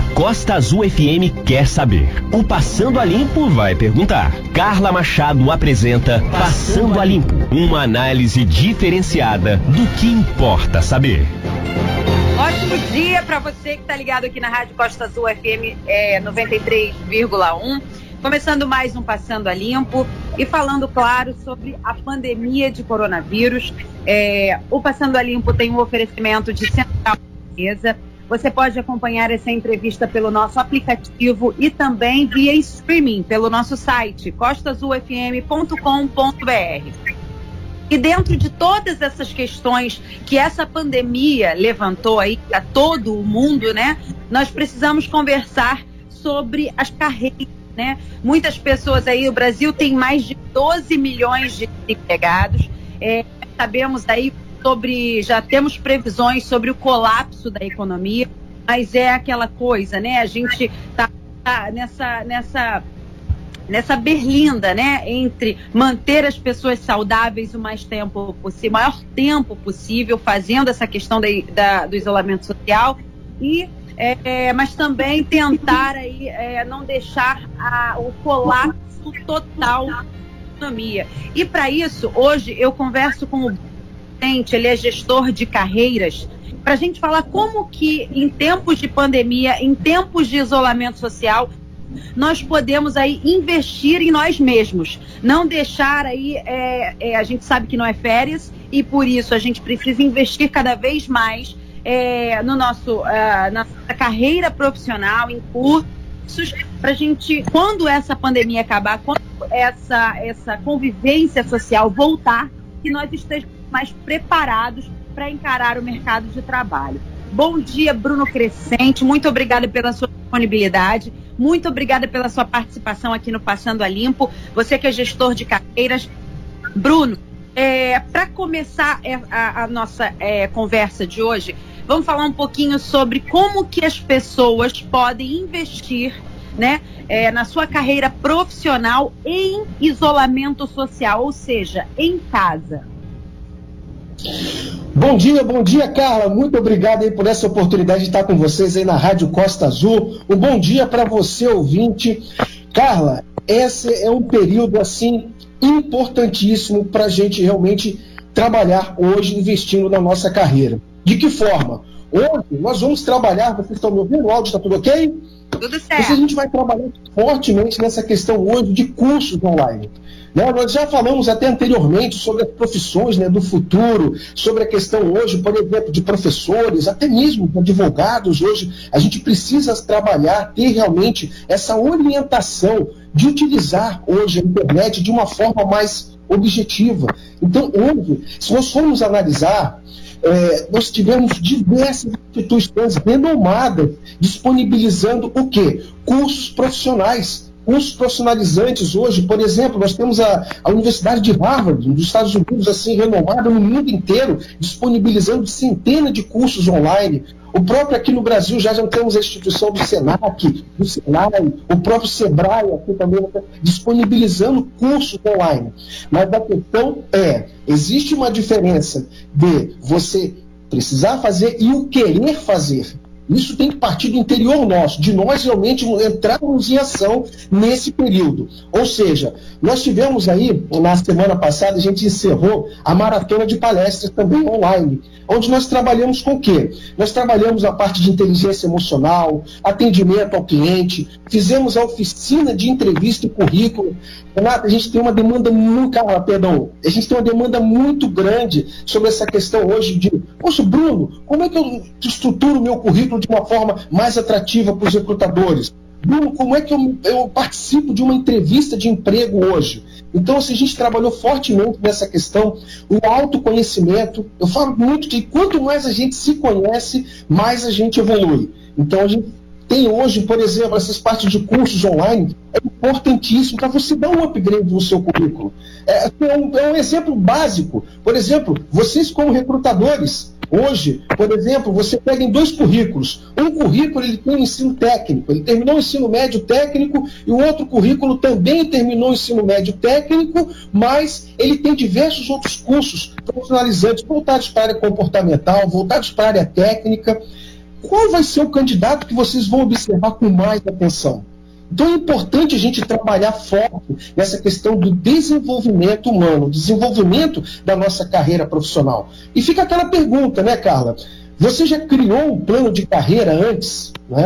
A Costa Azul FM quer saber. O Passando a Limpo vai perguntar. Carla Machado apresenta Passando a Limpo, uma análise diferenciada do que importa saber. Ótimo dia para você que está ligado aqui na Rádio Costa Azul FM é, 93,1. Começando mais um Passando a Limpo e falando, claro, sobre a pandemia de coronavírus. É, o Passando a Limpo tem um oferecimento de central mesa você pode acompanhar essa entrevista pelo nosso aplicativo e também via streaming pelo nosso site costazulfm.com.br. E dentro de todas essas questões que essa pandemia levantou aí a todo o mundo, né? Nós precisamos conversar sobre as carreiras, né? Muitas pessoas aí, o Brasil tem mais de 12 milhões de empregados. É, sabemos aí sobre, já temos previsões sobre o colapso da economia, mas é aquela coisa, né? A gente está tá nessa, nessa, nessa berlinda, né? Entre manter as pessoas saudáveis o mais tempo possível, maior tempo possível, fazendo essa questão da, da do isolamento social e é, mas também tentar aí, é, não deixar a, o colapso total da economia. E para isso, hoje eu converso com o ele é gestor de carreiras, para a gente falar como que em tempos de pandemia, em tempos de isolamento social, nós podemos aí investir em nós mesmos, não deixar aí, é, é, a gente sabe que não é férias e por isso a gente precisa investir cada vez mais é, no nosso, uh, na nossa carreira profissional, em cursos, para a gente, quando essa pandemia acabar, quando essa, essa convivência social voltar, que nós estejamos mais preparados para encarar o mercado de trabalho. Bom dia, Bruno Crescente. Muito obrigada pela sua disponibilidade. Muito obrigada pela sua participação aqui no Passando a Limpo. Você que é gestor de carreiras. Bruno, é, para começar é, a, a nossa é, conversa de hoje, vamos falar um pouquinho sobre como que as pessoas podem investir né, é, na sua carreira profissional em isolamento social, ou seja, em casa. Bom dia, bom dia, Carla. Muito obrigado aí por essa oportunidade de estar com vocês aí na Rádio Costa Azul. Um bom dia para você, ouvinte. Carla, esse é um período assim importantíssimo para a gente realmente trabalhar hoje investindo na nossa carreira. De que forma? Hoje nós vamos trabalhar, vocês estão me ouvindo? O áudio está tudo ok? Tudo certo. a gente vai trabalhar fortemente nessa questão hoje de cursos online. Né? Nós já falamos até anteriormente sobre as profissões né, do futuro, sobre a questão hoje, por exemplo, de professores, até mesmo de advogados. Hoje a gente precisa trabalhar, ter realmente essa orientação de utilizar hoje a internet de uma forma mais objetiva. Então, hoje, se nós formos analisar, é, nós tivemos diversas instituições renomadas disponibilizando o quê? Cursos profissionais cursos profissionalizantes hoje, por exemplo, nós temos a, a Universidade de Harvard, dos Estados Unidos, assim, renomada no mundo inteiro, disponibilizando centenas de cursos online. O próprio aqui no Brasil já, já temos a instituição do SENAC, do SENAI, o próprio SEBRAE aqui também disponibilizando cursos online. Mas a questão é, existe uma diferença de você precisar fazer e o querer fazer. Isso tem que partir do interior nosso, de nós realmente entrarmos em ação nesse período. Ou seja, nós tivemos aí, na semana passada, a gente encerrou a maratona de palestras também online, onde nós trabalhamos com o quê? Nós trabalhamos a parte de inteligência emocional, atendimento ao cliente, fizemos a oficina de entrevista e currículo. Renato, a gente tem uma demanda muito, cara, perdão, a gente tem uma demanda muito grande sobre essa questão hoje de, poxa, Bruno, como é que eu estruturo o meu currículo de uma forma mais atrativa para os recrutadores. Bruno, como é que eu, eu, participo de uma entrevista de emprego hoje? Então, assim, a gente trabalhou fortemente nessa questão, o autoconhecimento. Eu falo muito que quanto mais a gente se conhece, mais a gente evolui. Então, a gente tem hoje, por exemplo, essas partes de cursos online, é importantíssimo para você dar um upgrade no seu currículo. É, é, um, é um exemplo básico. Por exemplo, vocês como recrutadores, Hoje, por exemplo, você pega em dois currículos. Um currículo ele tem um ensino técnico, ele terminou o ensino médio técnico, e o outro currículo também terminou o ensino médio técnico, mas ele tem diversos outros cursos profissionalizantes voltados para a área comportamental, voltados para a área técnica. qual vai ser o candidato que vocês vão observar com mais atenção? Então é importante a gente trabalhar forte nessa questão do desenvolvimento humano, desenvolvimento da nossa carreira profissional. E fica aquela pergunta, né, Carla? Você já criou um plano de carreira antes? Né?